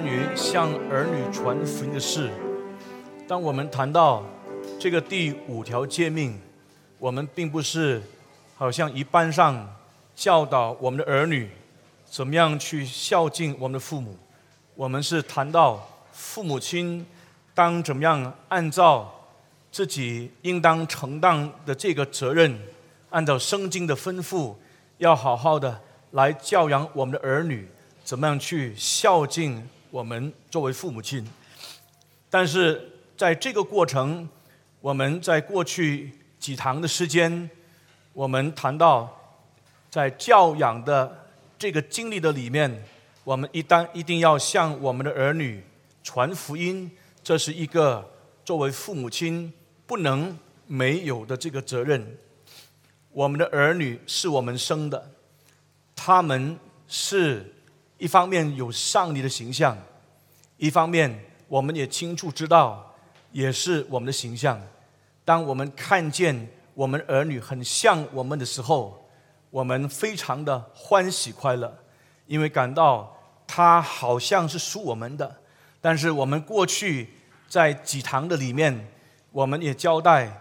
关于向儿女传福音的事。当我们谈到这个第五条诫命，我们并不是好像一般上教导我们的儿女怎么样去孝敬我们的父母，我们是谈到父母亲当怎么样按照自己应当承担的这个责任，按照圣经的吩咐，要好好的来教养我们的儿女，怎么样去孝敬我们作为父母亲。但是在这个过程，我们在过去几堂的时间，我们谈到在教养的这个经历的里面，我们一旦一定要向我们的儿女传福音，这是一个作为父母亲不能没有的这个责任。我们的儿女是我们生的，他们是一方面有上帝的形象，一方面我们也清楚知道，也是我们的形象。当我们看见我们儿女很像我们的时候，我们非常的欢喜快乐，因为感到他好像是属我们的。但是我们过去在几堂的里面，我们也交代，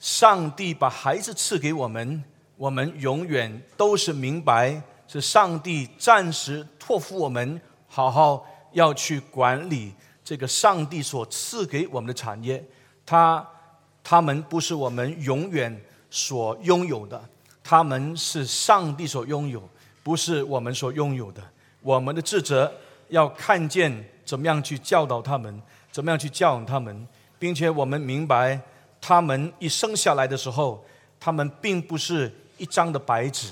上帝把孩子赐给我们，我们永远都是明白是上帝暂时托付我们，好好要去管理这个上帝所赐给我们的产业。他他们不是我们永远所拥有的，他们是上帝所拥有，不是我们所拥有的。我们的职责要看见怎么样去教导他们，怎么样去教养他们，并且我们明白，他们一生下来的时候，他们并不是一张的白纸。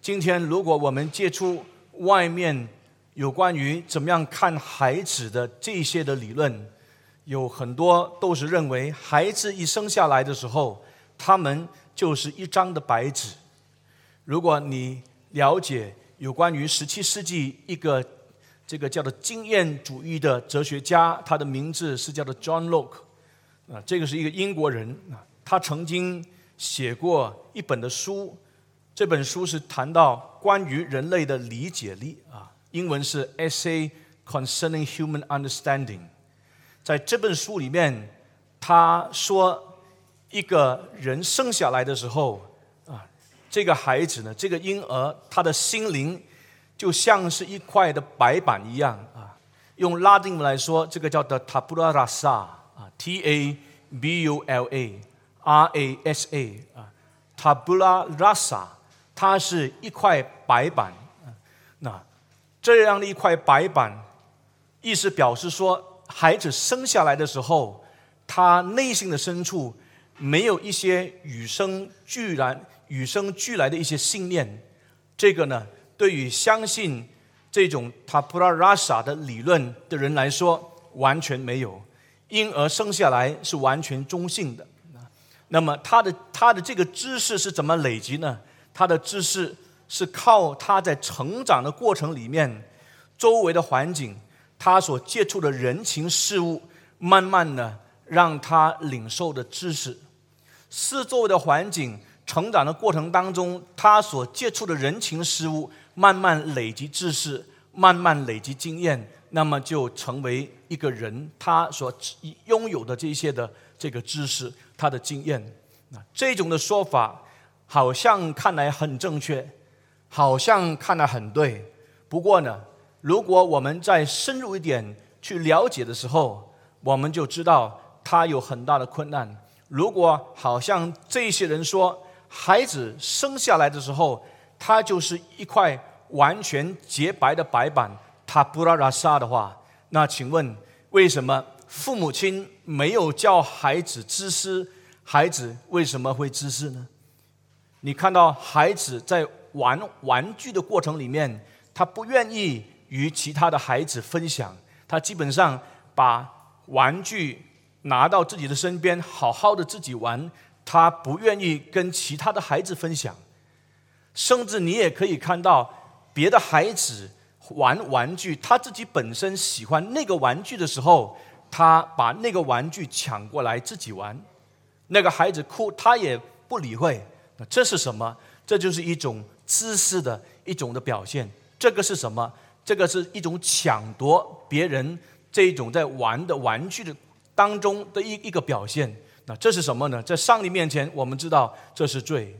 今天，如果我们接触外面有关于怎么样看孩子的这些的理论，有很多都是认为孩子一生下来的时候，他们就是一张的白纸。如果你了解有关于十七世纪一个这个叫做经验主义的哲学家，他的名字是叫做 John Locke，啊，这个是一个英国人啊，他曾经写过一本的书，这本书是谈到关于人类的理解力啊，英文是 Essay Concerning Human Understanding。在这本书里面，他说，一个人生下来的时候啊，这个孩子呢，这个婴儿，他的心灵就像是一块的白板一样啊。用拉丁文来说，这个叫做 tabula rasa 啊，T A B U L A R A S A 啊，tabula rasa，它是一块白板。那这样的一块白板，意思表示说。孩子生下来的时候，他内心的深处没有一些与生俱来、与生俱来的一些信念。这个呢，对于相信这种塔普拉拉萨的理论的人来说，完全没有。婴儿生下来是完全中性的。那么他的他的这个知识是怎么累积呢？他的知识是靠他在成长的过程里面，周围的环境。他所接触的人情事物，慢慢的让他领受的知识，四周围的环境成长的过程当中，他所接触的人情事物，慢慢累积知识，慢慢累积经验，那么就成为一个人他所拥有的这些的这个知识，他的经验。那这种的说法，好像看来很正确，好像看来很对，不过呢。如果我们再深入一点去了解的时候，我们就知道他有很大的困难。如果好像这些人说，孩子生下来的时候，他就是一块完全洁白的白板，他不拉拉沙的话，那请问为什么父母亲没有教孩子知识？孩子为什么会知识呢？你看到孩子在玩玩具的过程里面，他不愿意。与其他的孩子分享，他基本上把玩具拿到自己的身边，好好的自己玩。他不愿意跟其他的孩子分享，甚至你也可以看到别的孩子玩玩具，他自己本身喜欢那个玩具的时候，他把那个玩具抢过来自己玩。那个孩子哭，他也不理会。那这是什么？这就是一种自私的一种的表现。这个是什么？这个是一种抢夺别人这一种在玩的玩具的当中的一一个表现。那这是什么呢？在上帝面前，我们知道这是罪。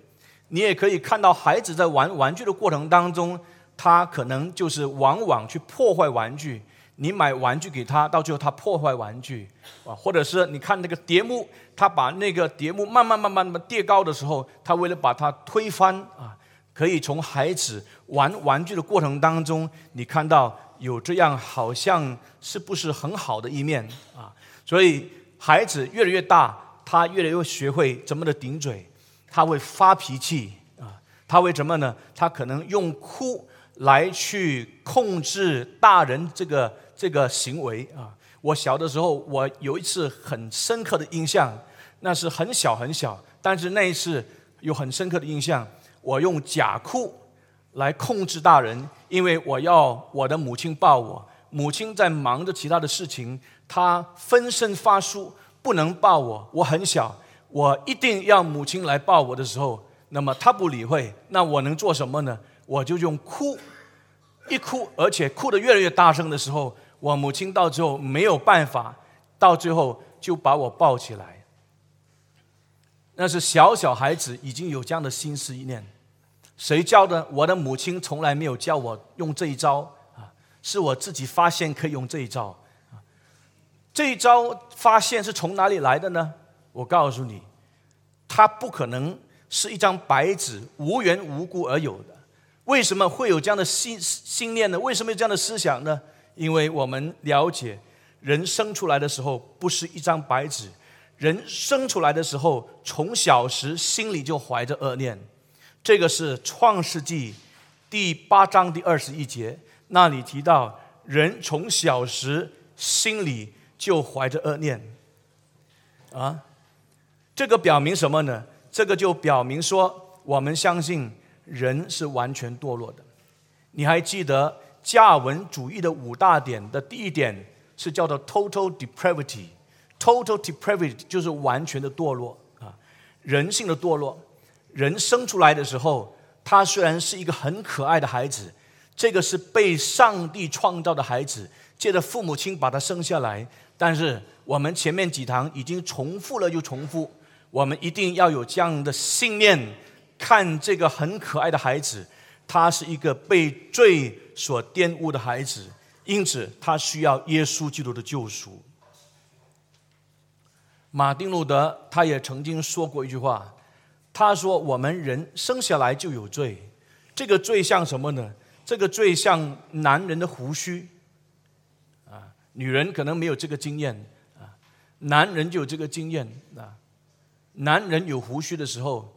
你也可以看到孩子在玩玩具的过程当中，他可能就是往往去破坏玩具。你买玩具给他，到最后他破坏玩具啊，或者是你看那个叠木，他把那个叠木慢慢慢慢的叠高的时候，他为了把它推翻啊，可以从孩子玩玩具的过程当中，你看到有这样好像是不是很好的一面啊？所以孩子越来越大，他越来越学会怎么的顶嘴。他会发脾气啊，他为什么呢？他可能用哭来去控制大人这个这个行为啊。我小的时候，我有一次很深刻的印象，那是很小很小，但是那一次有很深刻的印象。我用假哭来控制大人，因为我要我的母亲抱我，母亲在忙着其他的事情，她分身乏术，不能抱我。我很小。我一定要母亲来抱我的时候，那么她不理会，那我能做什么呢？我就用哭，一哭，而且哭得越来越大声的时候，我母亲到最后没有办法，到最后就把我抱起来。那是小小孩子已经有这样的心思意念，谁教的？我的母亲从来没有教我用这一招啊，是我自己发现可以用这一招。这一招发现是从哪里来的呢？我告诉你，它不可能是一张白纸无缘无故而有的。为什么会有这样的信信念呢？为什么有这样的思想呢？因为我们了解，人生出来的时候不是一张白纸，人生出来的时候从小时心里就怀着恶念。这个是创世纪第八章第二十一节那里提到，人从小时心里就怀着恶念啊。这个表明什么呢？这个就表明说，我们相信人是完全堕落的。你还记得加尔文主义的五大点的第一点是叫做 total depravity，total depravity 就是完全的堕落啊，人性的堕落。人生出来的时候，他虽然是一个很可爱的孩子，这个是被上帝创造的孩子，借着父母亲把他生下来。但是我们前面几堂已经重复了又重复。我们一定要有这样的信念，看这个很可爱的孩子，他是一个被罪所玷污的孩子，因此他需要耶稣基督的救赎。马丁路德他也曾经说过一句话，他说：“我们人生下来就有罪，这个罪像什么呢？这个罪像男人的胡须，啊，女人可能没有这个经验，啊，男人就有这个经验，啊。”男人有胡须的时候，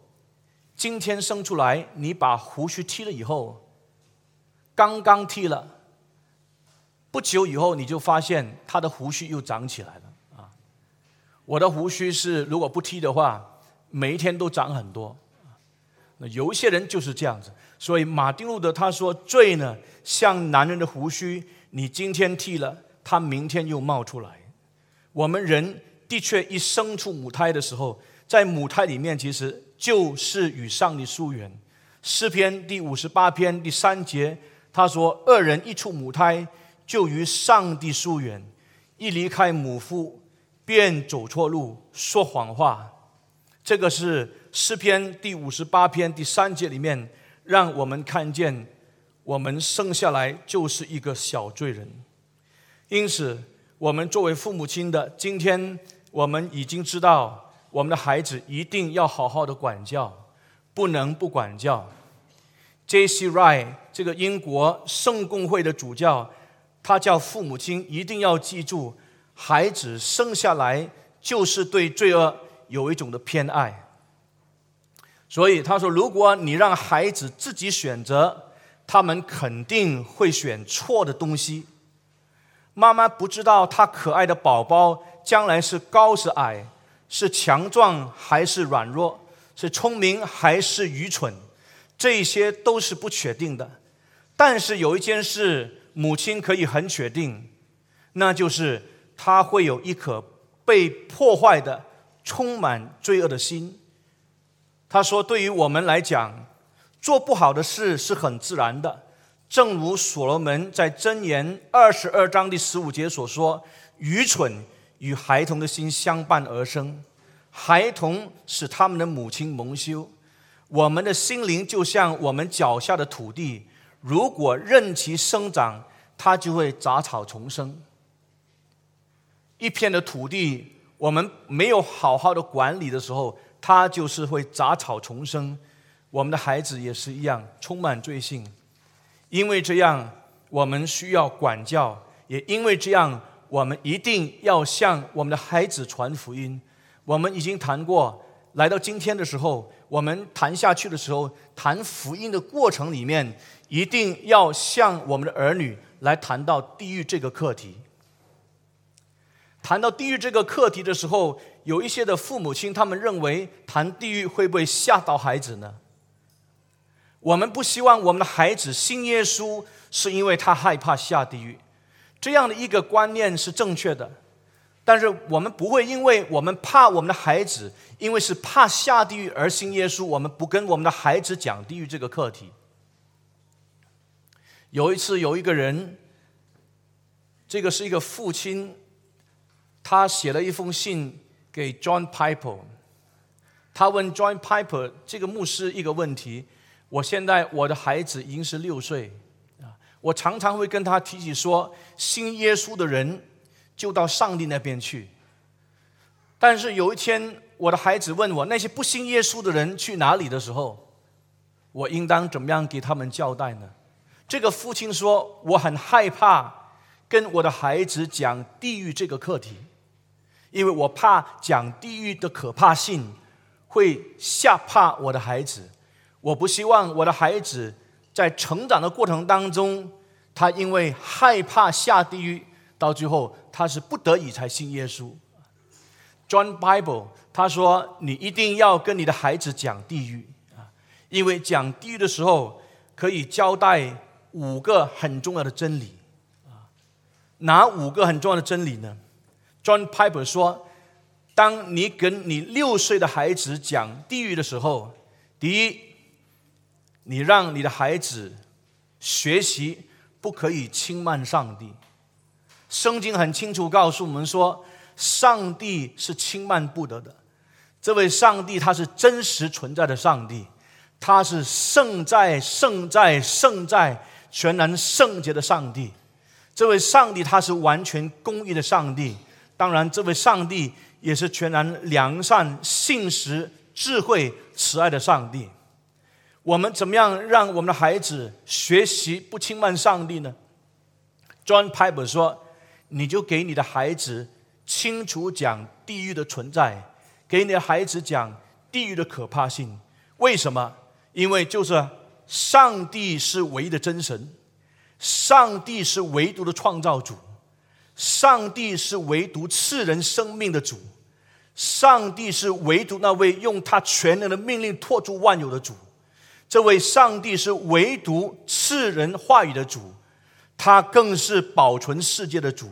今天生出来，你把胡须剃了以后，刚刚剃了，不久以后你就发现他的胡须又长起来了啊！我的胡须是如果不剃的话，每一天都长很多。那有一些人就是这样子，所以马丁路德他说罪呢像男人的胡须，你今天剃了，他明天又冒出来。我们人的确一生出母胎的时候。在母胎里面，其实就是与上帝疏远。诗篇第五十八篇第三节，他说：“恶人一出母胎，就与上帝疏远；一离开母腹，便走错路，说谎话。”这个是诗篇第五十八篇第三节里面，让我们看见我们生下来就是一个小罪人。因此，我们作为父母亲的，今天我们已经知道。我们的孩子一定要好好的管教，不能不管教。J.C. Wright 这个英国圣公会的主教，他叫父母亲一定要记住，孩子生下来就是对罪恶有一种的偏爱。所以他说，如果你让孩子自己选择，他们肯定会选错的东西。妈妈不知道他可爱的宝宝将来是高是矮。是强壮还是软弱？是聪明还是愚蠢？这些都是不确定的。但是有一件事，母亲可以很确定，那就是她会有一颗被破坏的、充满罪恶的心。他说：“对于我们来讲，做不好的事是很自然的，正如所罗门在箴言二十二章第十五节所说：“愚蠢与孩童的心相伴而生，孩童使他们的母亲蒙羞。我们的心灵就像我们脚下的土地，如果任其生长，它就会杂草丛生。一片的土地，我们没有好好的管理的时候，它就是会杂草丛生。”我们的孩子也是一样，充满罪性。因为这样，我们需要管教；也因为这样，我们一定要向我们的孩子传福音。我们已经谈过，来到今天的时候，我们谈下去的时候，谈福音的过程里面，一定要向我们的儿女来谈到地狱这个课题。谈到地狱这个课题的时候，有一些的父母亲，他们认为谈地狱会不会吓到孩子呢？我们不希望我们的孩子信耶稣，是因为他害怕下地狱。这样的一个观念是正确的，但是我们不会因为我们怕我们的孩子，因为是怕下地狱而信耶稣，我们不跟我们的孩子讲地狱这个课题。有一次，有一个人，这个是一个父亲，他写了一封信给 John Piper，他问 John Piper 这个牧师一个问题。我现在我的孩子已经是六岁，我常常会跟他提起说，信耶稣的人就到上帝那边去。但是有一天，我的孩子问我，那些不信耶稣的人去哪里的时候，我应当怎么样给他们交代呢？这个父亲说，我很害怕跟我的孩子讲地狱这个课题，因为我怕讲地狱的可怕性会吓怕我的孩子。我不希望我的孩子在成长的过程当中，他因为害怕下地狱，到最后他是不得已才信耶稣。John Bible 他说：“你一定要跟你的孩子讲地狱啊，因为讲地狱的时候可以交代五个很重要的真理啊。哪五个很重要的真理呢？”John Piper 说：“当你跟你六岁的孩子讲地狱的时候，第一。”你让你的孩子学习不可以轻慢上帝。圣经很清楚告诉我们说，上帝是轻慢不得的。这位上帝他是真实存在的上帝，他是圣在、圣在、圣在、全然圣洁的上帝。这位上帝他是完全公义的上帝。当然，这位上帝也是全然良善、信实、智慧、慈爱的上帝。我们怎么样让我们的孩子学习不轻慢上帝呢？John Piper 说：“你就给你的孩子清楚讲地狱的存在，给你的孩子讲地狱的可怕性。为什么？因为就是上帝是唯一的真神，上帝是唯独的创造主，上帝是唯独赐人生命的主，上帝是唯独那位用他全能的命令托住万有的主。”这位上帝是唯独赐人话语的主，他更是保存世界的主，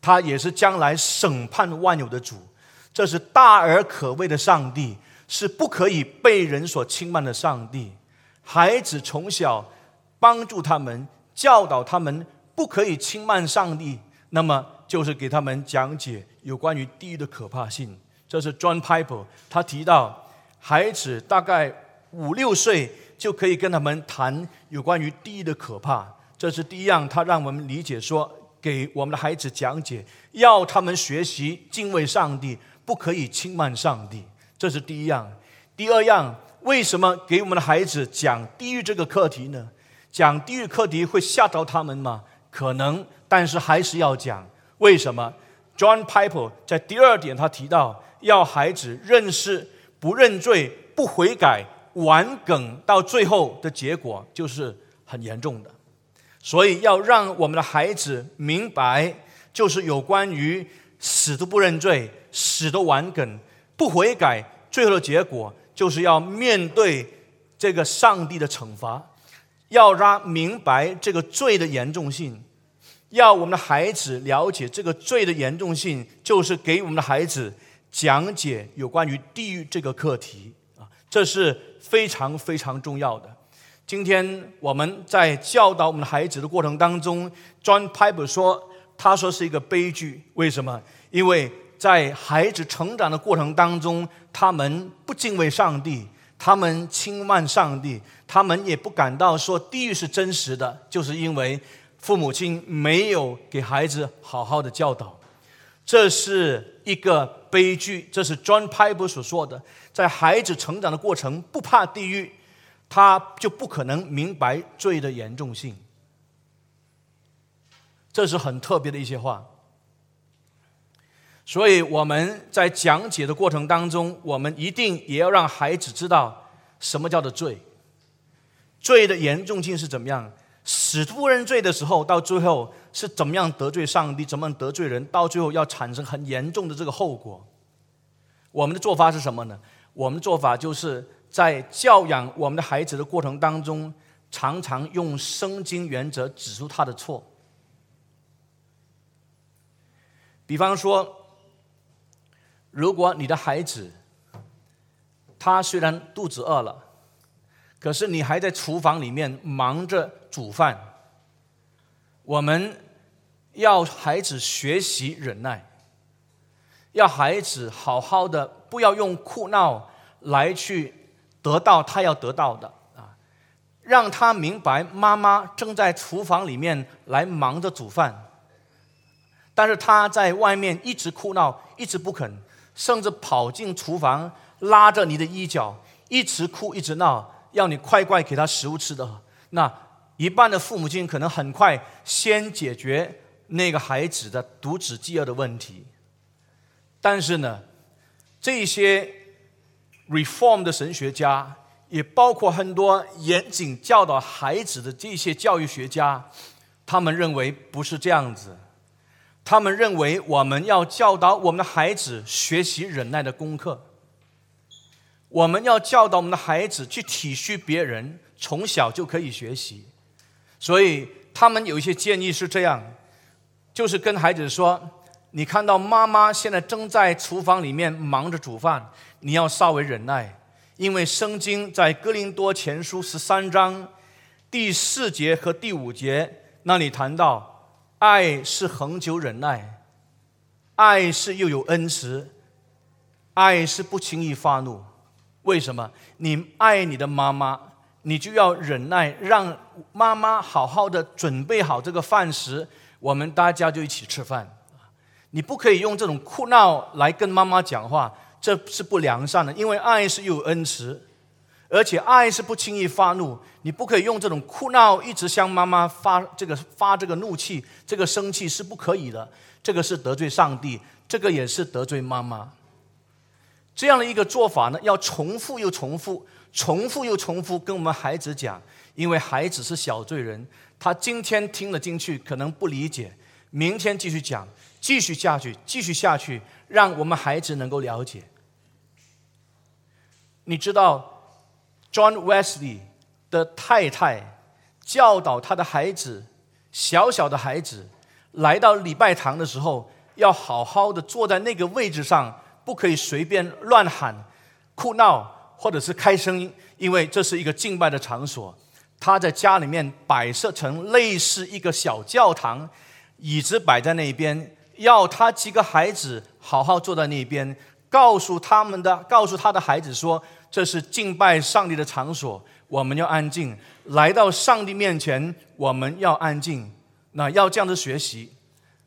他也是将来审判万有的主。这是大而可畏的上帝，是不可以被人所轻慢的上帝。孩子从小帮助他们，教导他们不可以轻慢上帝，那么就是给他们讲解有关于地狱的可怕性。这是 John Piper 他提到，孩子大概五六岁。就可以跟他们谈有关于地狱的可怕，这是第一样。他让我们理解说，给我们的孩子讲解，要他们学习敬畏上帝，不可以轻慢上帝。这是第一样。第二样，为什么给我们的孩子讲地狱这个课题呢？讲地狱课题会吓到他们吗？可能，但是还是要讲。为什么？John Piper 在第二点他提到，要孩子认识不认罪、不悔改。玩梗到最后的结果就是很严重的，所以要让我们的孩子明白，就是有关于死都不认罪、死都玩梗、不悔改，最后的结果就是要面对这个上帝的惩罚。要让明白这个罪的严重性，要我们的孩子了解这个罪的严重性，就是给我们的孩子讲解有关于地狱这个课题啊，这是。非常非常重要的，今天我们在教导我们的孩子的过程当中，John Piper 说，他说是一个悲剧。为什么？因为在孩子成长的过程当中，他们不敬畏上帝，他们轻慢上帝，他们也不感到说地狱是真实的，就是因为父母亲没有给孩子好好的教导。这是一个悲剧，这是 John Piper 所说的。在孩子成长的过程，不怕地狱，他就不可能明白罪的严重性。这是很特别的一些话。所以我们在讲解的过程当中，我们一定也要让孩子知道什么叫做罪，罪的严重性是怎么样。使不认罪的时候，到最后是怎么样得罪上帝，怎么样得罪人，到最后要产生很严重的这个后果。我们的做法是什么呢？我们的做法就是在教养我们的孩子的过程当中，常常用圣经原则指出他的错。比方说，如果你的孩子他虽然肚子饿了，可是你还在厨房里面忙着煮饭，我们要孩子学习忍耐，要孩子好好的。不要用哭闹来去得到他要得到的啊！让他明白妈妈正在厨房里面来忙着煮饭，但是他在外面一直哭闹，一直不肯，甚至跑进厨房拉着你的衣角，一直哭一直闹，要你快快给他食物吃的。那一半的父母亲可能很快先解决那个孩子的独子饥饿的问题，但是呢？这些 reform 的神学家，也包括很多严谨教导孩子的这些教育学家，他们认为不是这样子。他们认为我们要教导我们的孩子学习忍耐的功课，我们要教导我们的孩子去体恤别人，从小就可以学习。所以他们有一些建议是这样，就是跟孩子说。你看到妈妈现在正在厨房里面忙着煮饭，你要稍微忍耐，因为圣经在哥林多前书十三章第四节和第五节那里谈到，爱是恒久忍耐，爱是又有恩慈，爱是不轻易发怒。为什么？你爱你的妈妈，你就要忍耐，让妈妈好好的准备好这个饭食，我们大家就一起吃饭。你不可以用这种哭闹来跟妈妈讲话，这是不良善的。因为爱是有恩慈，而且爱是不轻易发怒。你不可以用这种哭闹一直向妈妈发这个发这个怒气，这个生气是不可以的。这个是得罪上帝，这个也是得罪妈妈。这样的一个做法呢，要重复又重复，重复又重复跟我们孩子讲，因为孩子是小罪人，他今天听了进去可能不理解，明天继续讲。继续下去，继续下去，让我们孩子能够了解。你知道，John Wesley 的太太教导他的孩子，小小的孩子来到礼拜堂的时候，要好好的坐在那个位置上，不可以随便乱喊、哭闹或者是开声音，因为这是一个敬拜的场所。他在家里面摆设成类似一个小教堂，椅子摆在那边。要他几个孩子好好坐在那边，告诉他们的，告诉他的孩子说：“这是敬拜上帝的场所，我们要安静。来到上帝面前，我们要安静。那要这样子学习。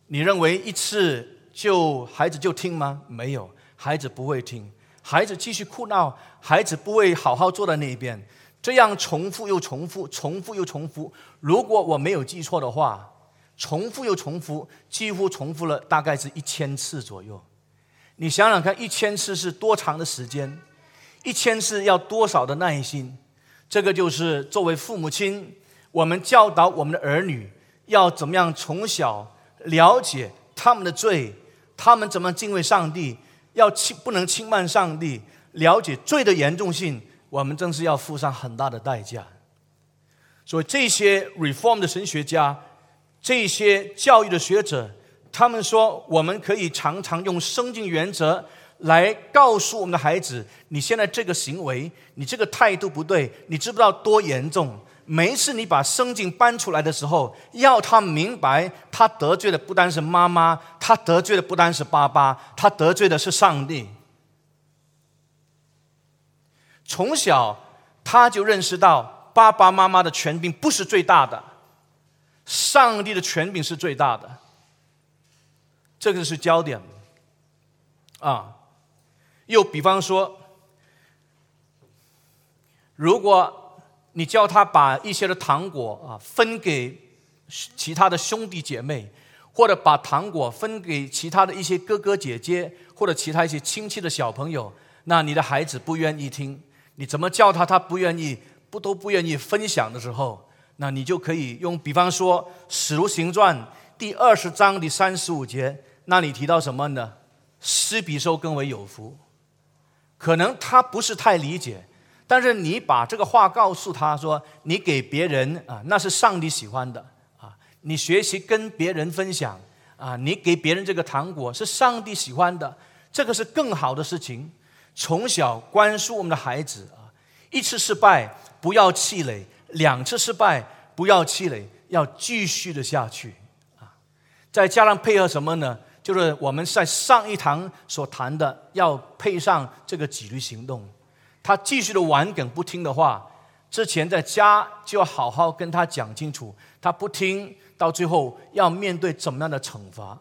你认为一次就孩子就听吗？没有，孩子不会听，孩子继续哭闹，孩子不会好好坐在那边。这样重复又重复，重复又重复。如果我没有记错的话。”重复又重复，几乎重复了大概是一千次左右。你想想看，一千次是多长的时间？一千次要多少的耐心？这个就是作为父母亲，我们教导我们的儿女要怎么样从小了解他们的罪，他们怎么敬畏上帝，要轻不能轻慢上帝，了解罪的严重性，我们正是要付上很大的代价。所以这些 reform 的神学家。这些教育的学者，他们说，我们可以常常用生经原则来告诉我们的孩子：你现在这个行为，你这个态度不对，你知不知道多严重？每一次你把圣经搬出来的时候，要他明白，他得罪的不单是妈妈，他得罪的不单是爸爸，他得罪的是上帝。从小他就认识到，爸爸妈妈的权柄不是最大的，上帝的权柄是最大的。这个是焦点啊。又比方说，如果。你叫他把一些的糖果啊分给其他的兄弟姐妹，或者把糖果分给其他的一些哥哥姐姐，或者其他一些亲戚的小朋友，那你的孩子不愿意听，你怎么叫他，他不愿意，不都不愿意分享的时候，那你就可以用，比方说《使徒行传》第二十章第三十五节，那里提到什么呢？施比受更为有福，可能他不是太理解。但是你把这个话告诉他说，你给别人啊，那是上帝喜欢的啊。你学习跟别人分享啊，你给别人这个糖果是上帝喜欢的，这个是更好的事情。从小灌输我们的孩子啊，一次失败不要气馁，两次失败不要气馁，要继续的下去啊。再加上配合什么呢？就是我们在上一堂所谈的，要配上这个纪律行动。他继续的玩梗不听的话，之前在家就要好好跟他讲清楚。他不听，到最后要面对怎么样的惩罚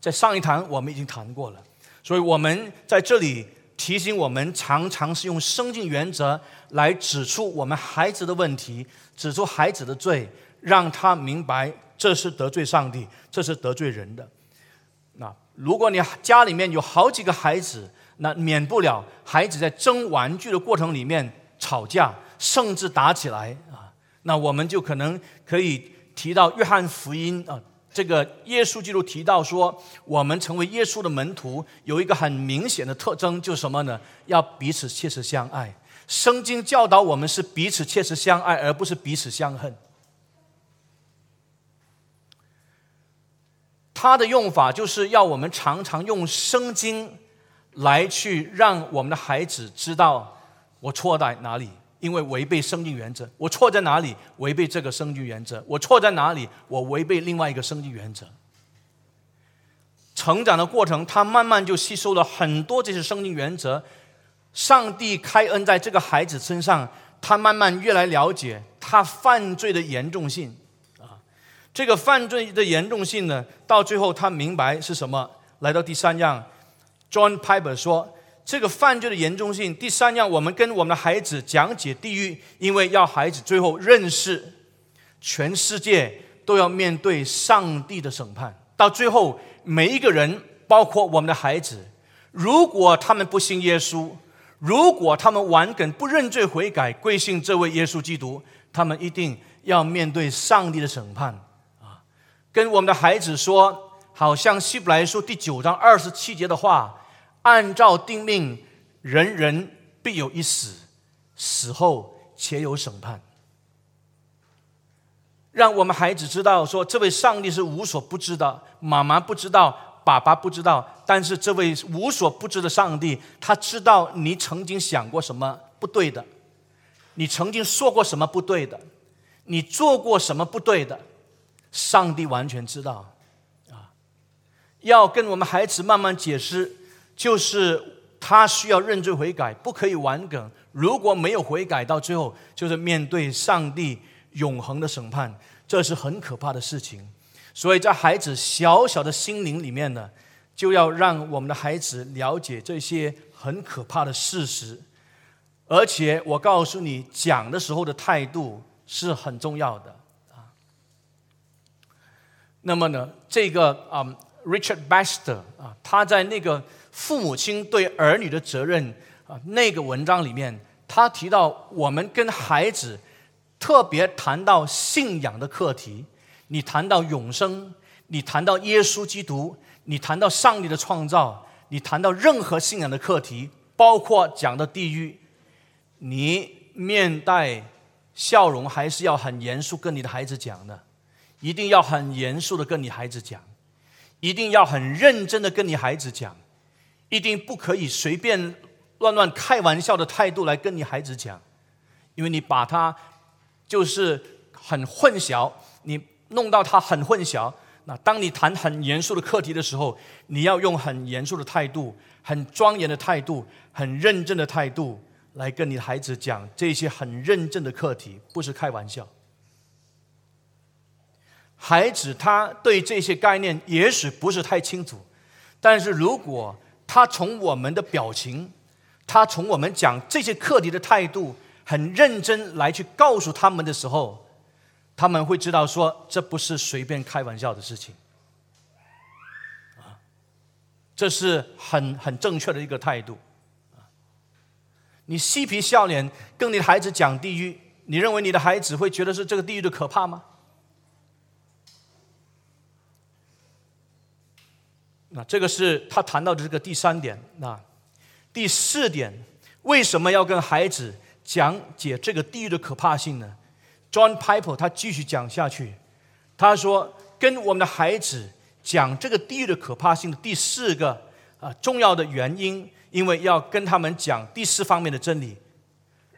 在上一堂我们已经谈过了，所以我们在这里提醒我们，常常是用生境原则来指出我们孩子的问题，指出孩子的罪，让他明白这是得罪上帝，这是得罪人的。那如果你家里面有好几个孩子，那免不了孩子在争玩具的过程里面吵架，甚至打起来啊。那我们就可能可以提到约翰福音啊，这个耶稣基督提到说，我们成为耶稣的门徒有一个很明显的特征，就是什么呢？要彼此切实相爱。圣经教导我们是彼此切实相爱，而不是彼此相恨。它的用法就是要我们常常用圣经。来去让我们的孩子知道我错在哪里，因为违背生命原则。我错在哪里？违背这个生命原则。我错在哪里？我违背另外一个生命原则。成长的过程，他慢慢就吸收了很多这些生命原则。上帝开恩在这个孩子身上，他慢慢越来了解他犯罪的严重性啊。这个犯罪的严重性呢，到最后他明白是什么。来到第三样。John Piper 说：“这个犯罪的严重性，第三样，我们跟我们的孩子讲解地狱，因为要孩子最后认识全世界都要面对上帝的审判。到最后，每一个人，包括我们的孩子，如果他们不信耶稣，如果他们顽梗不认罪悔改，归信这位耶稣基督，他们一定要面对上帝的审判。啊，跟我们的孩子说。”好像希伯来书第九章二十七节的话，按照定命，人人必有一死，死后且有审判。让我们孩子知道，说这位上帝是无所不知的，妈妈不知道，爸爸不知道，但是这位无所不知的上帝，他知道你曾经想过什么不对的，你曾经说过什么不对的，你做过什么不对的，上帝完全知道。啊要跟我们孩子慢慢解释，就是他需要认罪悔改，不可以玩梗。如果没有悔改，到最后就是面对上帝永恒的审判，这是很可怕的事情。所以在孩子小小的心灵里面呢，就要让我们的孩子了解这些很可怕的事实。而且我告诉你，讲的时候的态度是很重要的啊。那么呢，这个啊。Richard Baxter 啊，他在那个父母亲对儿女的责任啊那个文章里面，他提到我们跟孩子特别谈到信仰的课题。你谈到永生，你谈到耶稣基督，你谈到上帝的创造，你谈到任何信仰的课题，包括讲的地狱，你面带笑容还是要很严肃跟你的孩子讲的，一定要很严肃的跟你孩子讲。一定要很认真的跟你孩子讲，一定不可以随便乱乱开玩笑的态度来跟你孩子讲，因为你把他就是很混淆，你弄到他很混淆。那当你谈很严肃的课题的时候，你要用很严肃的态度、很庄严的态度、很认真的态度来跟你的孩子讲这些很认真的课题，不是开玩笑。孩子他对这些概念也许不是太清楚，但是如果他从我们的表情，他从我们讲这些课题的态度很认真来去告诉他们的时候，他们会知道说这不是随便开玩笑的事情，啊，这是很很正确的一个态度，你嬉皮笑脸跟你的孩子讲地狱，你认为你的孩子会觉得是这个地狱的可怕吗？那这个是他谈到的这个第三点。那第四点，为什么要跟孩子讲解这个地狱的可怕性呢？John Piper 他继续讲下去，他说，跟我们的孩子讲这个地狱的可怕性的第四个啊重要的原因，因为要跟他们讲第四方面的真理，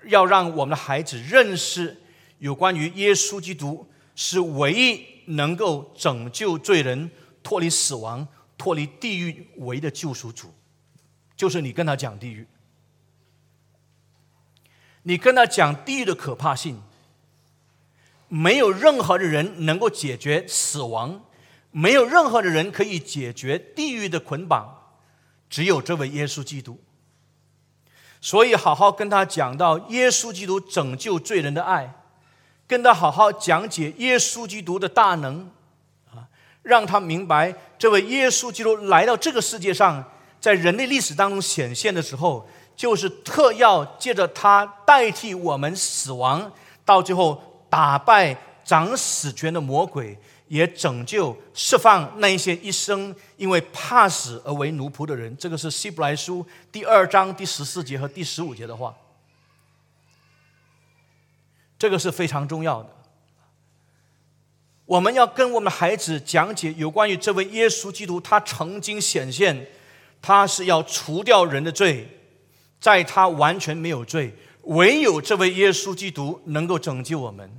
要让我们的孩子认识有关于耶稣基督是唯一能够拯救罪人脱离死亡。脱离地狱为的救赎主，就是你跟他讲地狱，你跟他讲地狱的可怕性，没有任何的人能够解决死亡，没有任何的人可以解决地狱的捆绑，只有这位耶稣基督。所以，好好跟他讲到耶稣基督拯救罪人的爱，跟他好好讲解耶稣基督的大能。让他明白，这位耶稣基督来到这个世界上，在人类历史当中显现的时候，就是特要借着他代替我们死亡，到最后打败掌死权的魔鬼，也拯救释放那一些一生因为怕死而为奴仆的人。这个是希伯来书第二章第十四节和第十五节的话，这个是非常重要的。我们要跟我们的孩子讲解有关于这位耶稣基督，他曾经显现，他是要除掉人的罪，在他完全没有罪，唯有这位耶稣基督能够拯救我们。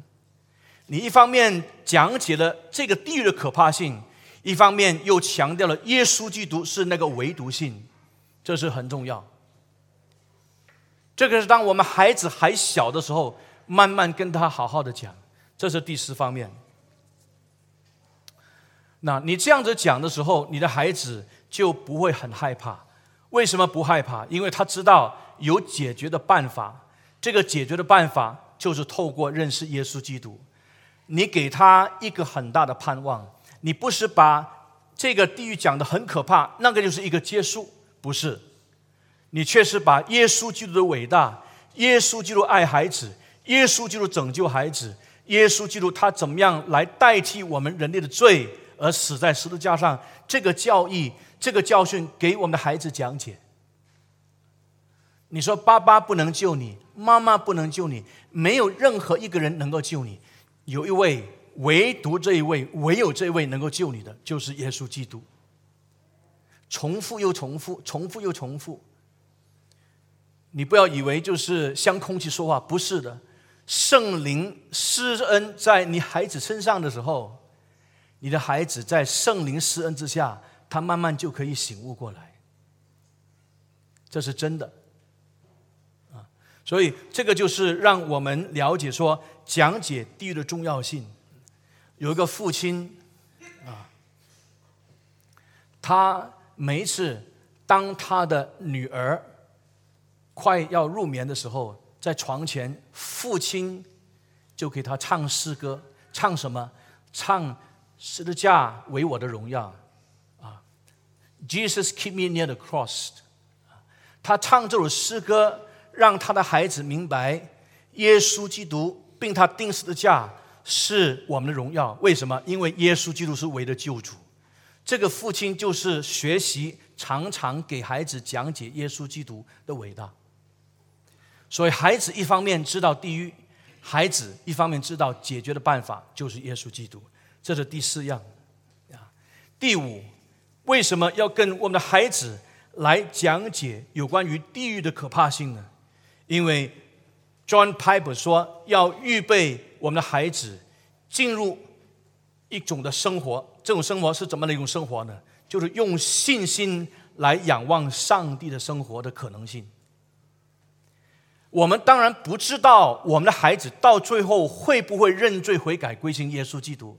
你一方面讲解了这个地狱的可怕性，一方面又强调了耶稣基督是那个唯独性，这是很重要。这个是当我们孩子还小的时候，慢慢跟他好好的讲，这是第四方面。那你这样子讲的时候，你的孩子就不会很害怕。为什么不害怕？因为他知道有解决的办法。这个解决的办法就是透过认识耶稣基督。你给他一个很大的盼望。你不是把这个地狱讲的很可怕，那个就是一个结束，不是。你却是把耶稣基督的伟大，耶稣基督爱孩子，耶稣基督拯救孩子，耶稣基督他怎么样来代替我们人类的罪。而死在十字架上，这个教义、这个教训给我们的孩子讲解。你说爸爸不能救你，妈妈不能救你，没有任何一个人能够救你。有一位，唯独这一位，唯有这一位能够救你的，就是耶稣基督。重复又重复，重复又重复。你不要以为就是像空气说话，不是的。圣灵施恩在你孩子身上的时候。你的孩子在圣灵施恩之下，他慢慢就可以醒悟过来，这是真的啊！所以这个就是让我们了解说讲解地狱的重要性。有一个父亲啊，他每一次当他的女儿快要入眠的时候，在床前，父亲就给他唱诗歌，唱什么？唱。十字架为我的荣耀，啊，Jesus keep me near the cross。他唱这首诗歌，让他的孩子明白，耶稣基督并他钉死的架是我们的荣耀。为什么？因为耶稣基督是唯一的救主。这个父亲就是学习，常常给孩子讲解耶稣基督的伟大。所以，孩子一方面知道地狱，孩子一方面知道解决的办法就是耶稣基督。这是第四样，啊，第五，为什么要跟我们的孩子来讲解有关于地狱的可怕性呢？因为 John Piper 说，要预备我们的孩子进入一种的生活，这种生活是怎么的一种生活呢？就是用信心来仰望上帝的生活的可能性。我们当然不知道我们的孩子到最后会不会认罪悔改归信耶稣基督。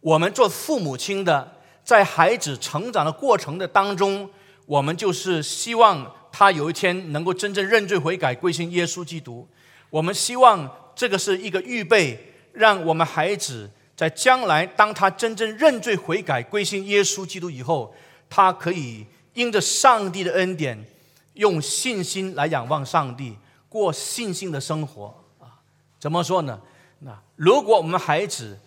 我们做父母亲的，在孩子成长的过程的当中，我们就是希望他有一天能够真正认罪悔改归信耶稣基督。我们希望这个是一个预备，让我们孩子在将来当他真正认罪悔改归信耶稣基督以后，他可以因着上帝的恩典，用信心来仰望上帝。过信心的生活啊？怎么说呢？那如果我们孩子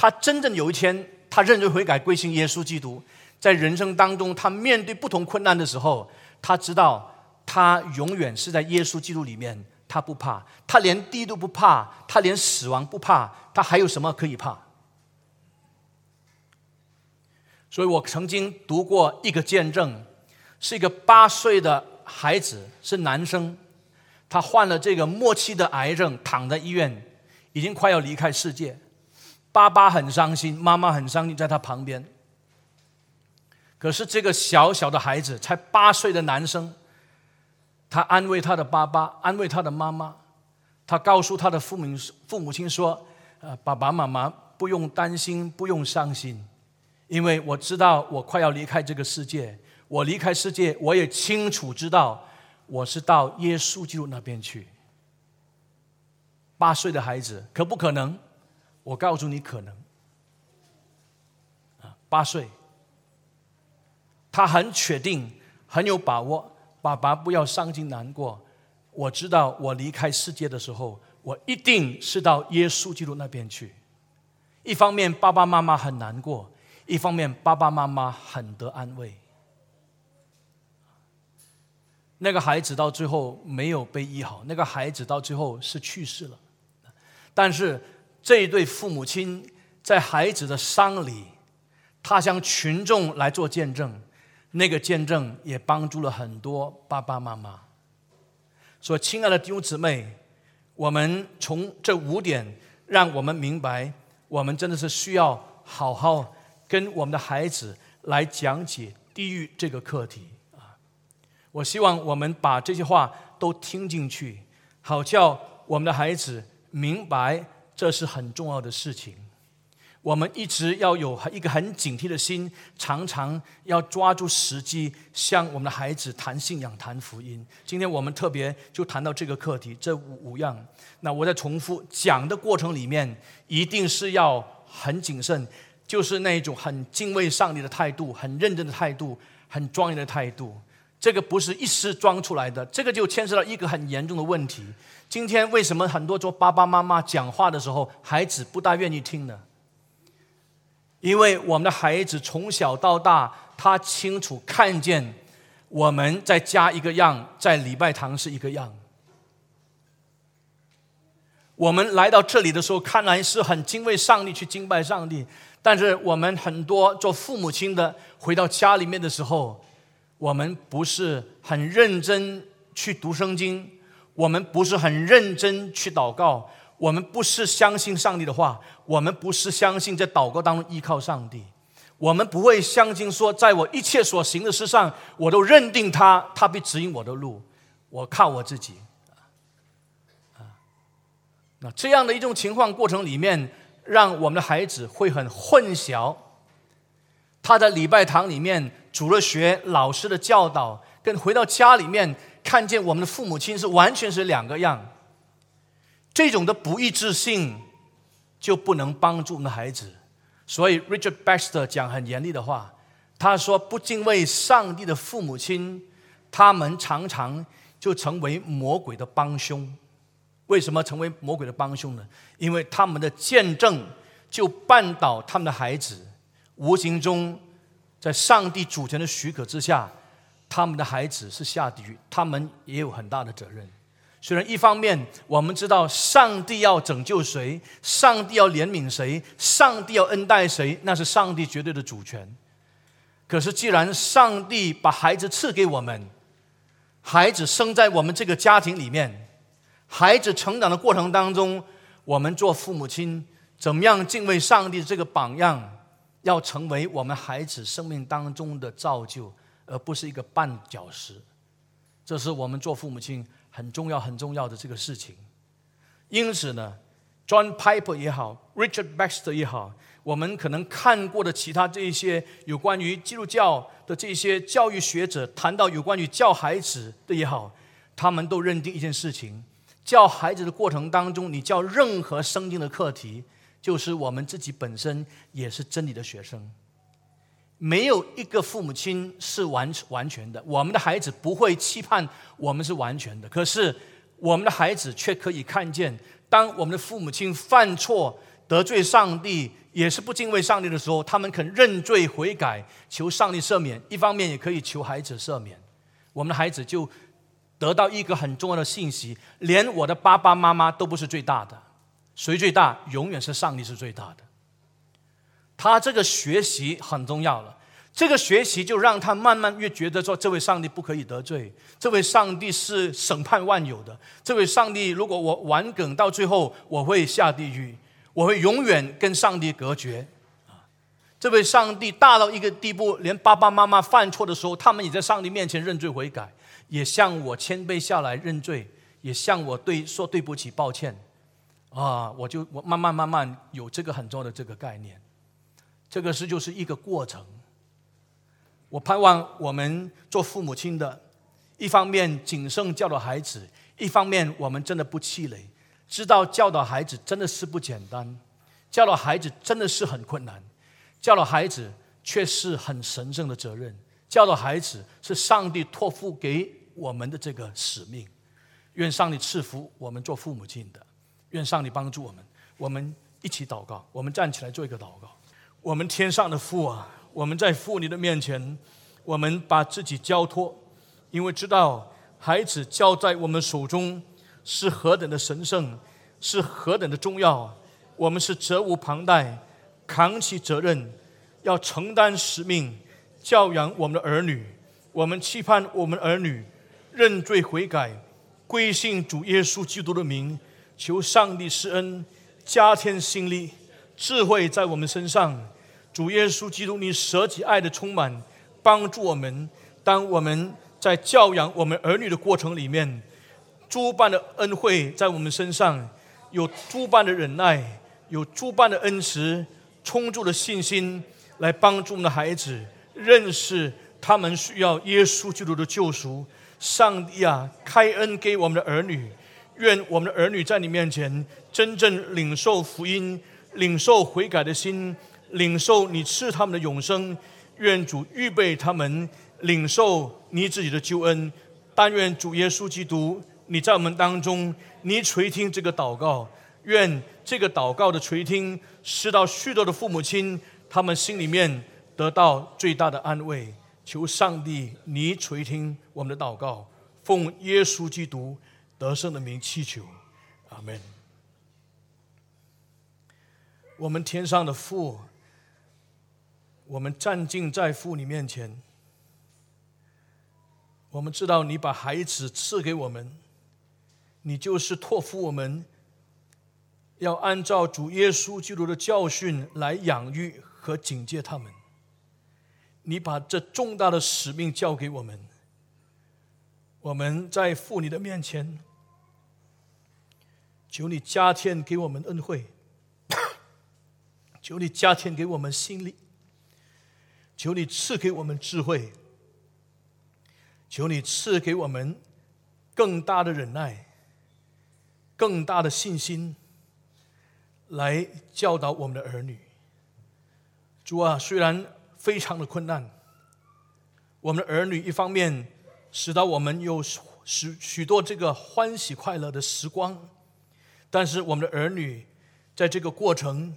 他真正有一天他认罪悔改归信耶稣基督，在人生当中他面对不同困难的时候，他知道他永远是在耶稣基督里面，他不怕，他连地都不怕，他连死亡不怕，他还有什么可以怕？所以我曾经读过一个见证，是一个八岁的孩子，是男生。他患了这个末期的癌症，躺在医院，已经快要离开世界。爸爸很伤心，妈妈很伤心，在他旁边。可是这个小小的孩子，才八岁的男生，他安慰他的爸爸，安慰他的妈妈，他告诉他的父母父母亲说：“呃，爸爸妈妈不用担心，不用伤心，因为我知道我快要离开这个世界。我离开世界，我也清楚知道。”我是到耶稣基督那边去。八岁的孩子可不可能？我告诉你，可能。啊，八岁，他很确定，很有把握。爸爸不要伤心难过。我知道，我离开世界的时候，我一定是到耶稣基督那边去。一方面，爸爸妈妈很难过；一方面，爸爸妈妈很得安慰。那个孩子到最后没有被医好，那个孩子到最后是去世了。但是这一对父母亲在孩子的丧礼，他向群众来做见证，那个见证也帮助了很多爸爸妈妈。所以，亲爱的弟兄姊妹，我们从这五点，让我们明白，我们真的是需要好好跟我们的孩子来讲解地狱这个课题啊。我希望我们把这些话都听进去，好叫我们的孩子明白这是很重要的事情。我们一直要有一个很警惕的心，常常要抓住时机，向我们的孩子谈信仰、谈福音。今天我们特别就谈到这个课题，这五五样。那我在重复讲的过程里面，一定是要很谨慎，就是那种很敬畏上帝的态度，很认真的态度，很庄严的态度。这个不是一时装出来的，这个就牵涉到一个很严重的问题。今天为什么很多做爸爸妈妈讲话的时候，孩子不大愿意听呢？因为我们的孩子从小到大，他清楚看见我们在家一个样，在礼拜堂是一个样。我们来到这里的时候，看来是很敬畏上帝，去敬拜上帝。但是我们很多做父母亲的，回到家里面的时候，我们不是很认真去读圣经，我们不是很认真去祷告，我们不是相信上帝的话，我们不是相信在祷告当中依靠上帝，我们不会相信说，在我一切所行的事上，我都认定他，他必指引我的路，我靠我自己。啊，那这样的一种情况过程里面，让我们的孩子会很混淆，他在礼拜堂里面。除了学老师的教导，跟回到家里面看见我们的父母亲是完全是两个样。这种的不一致性就不能帮助我们的孩子。所以 Richard Baxter 讲很严厉的话，他说：“不敬畏上帝的父母亲，他们常常就成为魔鬼的帮凶。为什么成为魔鬼的帮凶呢？因为他们的见证就绊倒他们的孩子，无形中。”在上帝主权的许可之下，他们的孩子是下地狱，他们也有很大的责任。虽然一方面我们知道上帝要拯救谁，上帝要怜悯谁，上帝要恩待谁，那是上帝绝对的主权。可是既然上帝把孩子赐给我们，孩子生在我们这个家庭里面，孩子成长的过程当中，我们做父母亲，怎么样敬畏上帝这个榜样，要成为我们孩子生命当中的造就，而不是一个绊脚石。这是我们做父母亲很重要、很重要的这个事情。因此呢，John Piper 也好，Richard Baxter 也好。我们可能看过的其他这一些有关于基督教的这些教育学者谈到有关于教孩子的也好，他们都认定一件事情：教孩子的过程当中，你教任何生命的课题，就是我们自己本身也是真理的学生。没有一个父母亲是完完全的，我们的孩子不会期盼我们是完全的。可是我们的孩子却可以看见，当我们的父母亲犯错得罪上帝。也是不敬畏上帝的时候，他们肯认罪悔改，求上帝赦免。一方面也可以求孩子赦免。我们的孩子就得到一个很重要的信息：连我的爸爸妈妈都不是最大的，谁最大？永远是上帝是最大的。他这个学习很重要了。这个学习就让他慢慢越觉得说，这位上帝不可以得罪，这位上帝是审判万有的。这位上帝，如果我玩梗到最后，我会下地狱。我会永远跟上帝隔绝啊！这位上帝大到一个地步，连爸爸妈妈犯错的时候，他们也在上帝面前认罪悔改，也向我谦卑下来认罪，也向我对说对不起抱歉啊！我就我慢慢慢慢有这个很重要的这个概念，这个是就是一个过程。我盼望我们做父母亲的，一方面谨慎教导孩子，一方面我们真的不气馁。知道教导孩子真的是不简单，教导孩子真的是很困难，教导孩子却是很神圣的责任。教导孩子是上帝托付给我们的这个使命。愿上帝赐福我们做父母亲的，愿上帝帮助我们。我们一起祷告，我们站起来做一个祷告。我们天上的父啊，我们在父你的面前，我们把自己交托，因为知道孩子交在我们手中。是何等的神圣，是何等的重要，我们是责无旁贷，扛起责任，要承担使命，教养我们的儿女。我们期盼我们儿女认罪悔改，归信主耶稣基督的名，求上帝施恩，加添心力、智慧在我们身上。主耶稣基督，你舍己爱的充满，帮助我们。当我们在教养我们儿女的过程里面。诸般的恩惠在我们身上，有诸般的忍耐，有诸般的恩慈，充足的信心，来帮助我们的孩子认识他们需要耶稣基督的救赎。上帝啊，开恩给我们的儿女，愿我们的儿女在你面前真正领受福音，领受悔改的心，领受你赐他们的永生。愿主预备他们领受你自己的救恩。但愿主耶稣基督。你在我们当中，你垂听这个祷告，愿这个祷告的垂听，使到许多的父母亲，他们心里面得到最大的安慰。求上帝，你垂听我们的祷告，奉耶稣基督得胜的名祈求，阿门。我们天上的父，我们站敬在父你面前，我们知道你把孩子赐给我们。你就是托付我们，要按照主耶稣基督的教训来养育和警戒他们。你把这重大的使命交给我们，我们在父你的面前，求你加添给我们恩惠，求你加添给我们心力，求你赐给我们智慧，求你赐给我们更大的忍耐。更大的信心来教导我们的儿女。主啊，虽然非常的困难，我们的儿女一方面使到我们有许许多这个欢喜快乐的时光，但是我们的儿女在这个过程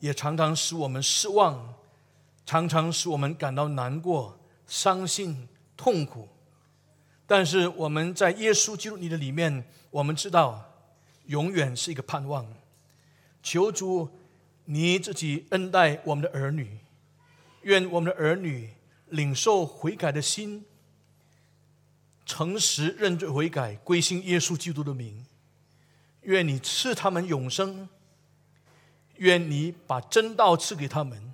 也常常使我们失望，常常使我们感到难过、伤心、痛苦。但是我们在耶稣基督你的里面，我们知道。永远是一个盼望。求主，你自己恩待我们的儿女，愿我们的儿女领受悔改的心，诚实认罪悔改，归心耶稣基督的名。愿你赐他们永生，愿你把真道赐给他们，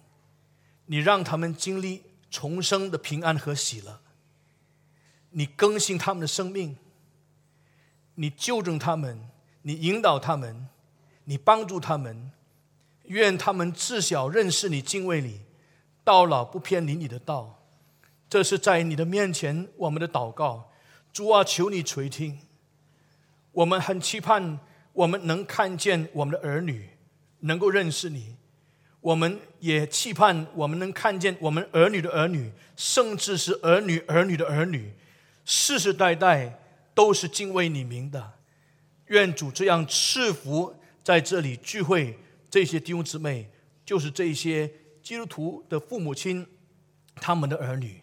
你让他们经历重生的平安和喜乐，你更新他们的生命，你纠正他们，你引导他们，你帮助他们，愿他们自小认识你、敬畏你，到老不偏离你的道。这是在你的面前，我们的祷告，主啊，求你垂听。我们很期盼，我们能看见我们的儿女能够认识你；我们也期盼，我们能看见我们儿女的儿女，甚至是儿女儿女的儿女，世世代代都是敬畏你名的。愿主这样赐福在这里聚会这些弟兄姊妹，就是这些基督徒的父母亲，他们的儿女。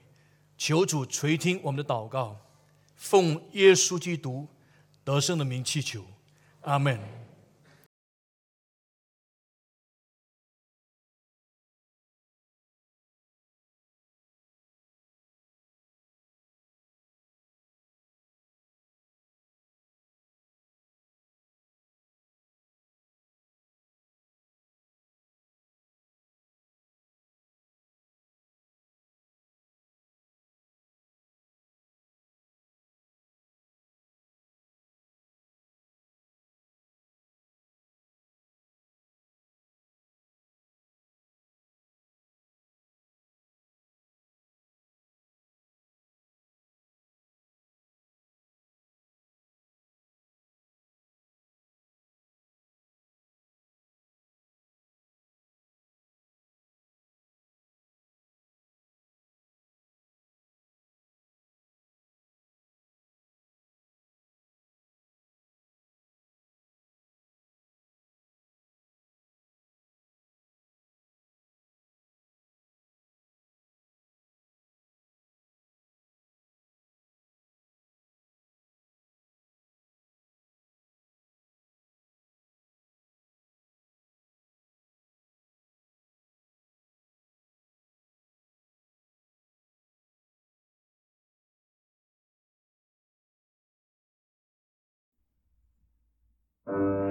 求主垂听我们的祷告，奉耶稣基督得胜的名祈求，阿 Mm-hmm.